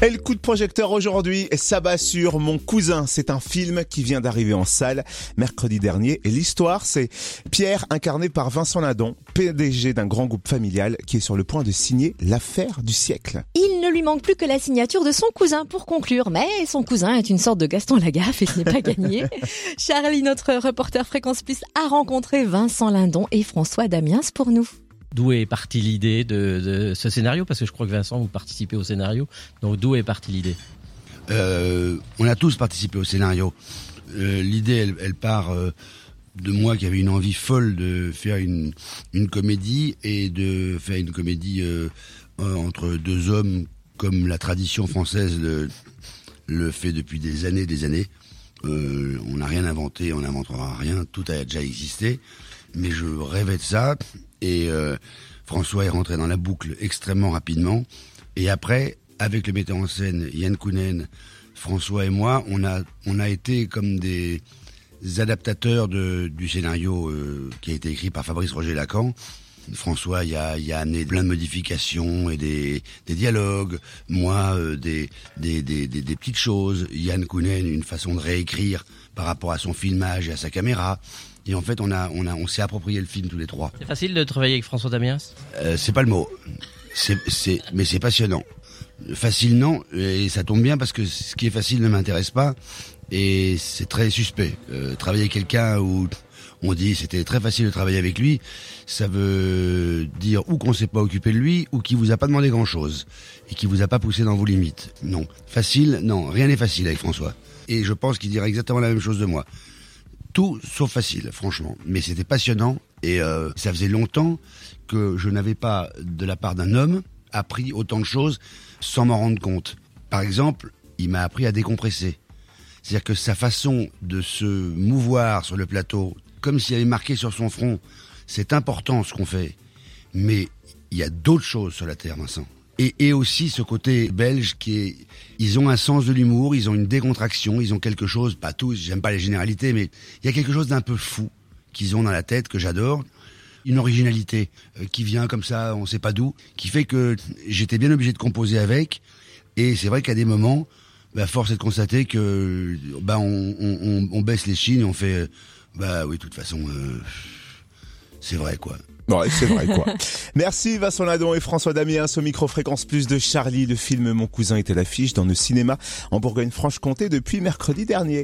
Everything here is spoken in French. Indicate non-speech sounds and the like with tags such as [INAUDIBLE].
Et le coup de projecteur aujourd'hui, s'abat sur Mon cousin. C'est un film qui vient d'arriver en salle mercredi dernier. Et l'histoire, c'est Pierre, incarné par Vincent Ladon, PDG d'un grand groupe familial, qui est sur le point de signer l'affaire du siècle. Il ne lui manque plus que la signature de son cousin pour conclure. Mais son cousin est une sorte de Gaston Lagaffe et ce n'est pas [LAUGHS] gagné. Charlie, notre reporter Fréquence Plus, a rencontré Vincent Lindon et François Damiens pour nous. D'où est partie l'idée de, ce scénario Parce que je crois que Vincent, vous participez au scénario. Donc d'où est partie l'idée? Euh, On a tous participé au scénario. Euh, l'idée, elle, part euh, de moi qui avait une envie folle de faire une, comédie et de faire une comédie entre deux hommes comme la tradition française le, le fait depuis des années des années. on n'a rien inventé, on n'inventera rien, tout a déjà existé. Mais je rêvais de ça et euh, François est rentré dans la boucle extrêmement rapidement. Et après, avec le metteur en scène Yann Kounen, François et moi, on a, on a été comme des adaptateurs de, du scénario euh, qui a été écrit par Fabrice Roger Lacan. François y a, y a amené plein de modifications et des, des dialogues. Moi, euh, des, des, des, des, petites choses. Yann Kounen, une façon de réécrire par rapport à son filmage et à sa caméra. Et en fait, on a, on a, on s'est approprié le film tous les trois. C'est facile de travailler avec François Damiens? Euh, C'est pas le mot. C'est, c'est, mais c'est passionnant. Facile non, et ça tombe bien parce que ce qui est facile ne m'intéresse pas et c'est très suspect. Euh, travailler avec quelqu'un où on dit c'était très facile de travailler avec lui, ça veut dire ou qu'on s'est pas occupé de lui ou qu'il vous a pas demandé grand chose et qu'il vous a pas poussé dans vos limites. Non, facile, non, rien n'est facile avec François. Et je pense qu'il dirait exactement la même chose de moi tout sauf facile, franchement. Mais c'était passionnant et euh, ça faisait longtemps que je n'avais pas, de la part d'un homme, appris autant de choses sans m'en rendre compte. Par exemple, il m'a appris à décompresser. C'est-à-dire que sa façon de se mouvoir sur le plateau, comme s'il avait marqué sur son front, c'est important ce qu'on fait. Mais il y a d'autres choses sur la Terre, Vincent et, aussi ce côté belge qui est, ils ont un sens de l'humour, ils ont une décontraction, ils ont quelque chose, pas tous, j'aime pas les généralités, mais il y a quelque chose d'un peu fou qu'ils ont dans la tête que j'adore une originalité euh, qui vient comme ça, on sait pas d'où, qui fait que j'étais bien obligé de composer avec. Et c'est vrai qu'à des moments, bah, force est de constater que bah, on, baisse les chines on fait, euh, bah oui, de toute façon, euh, c'est vrai quoi. Ouais, c'est vrai quoi. [LAUGHS] Merci Vincent Ladon et François Damiens au micro fréquence plus de Charlie. Le film Mon cousin était l'affiche dans le cinéma en Bourgogne-Franche-Comté depuis mercredi dernier.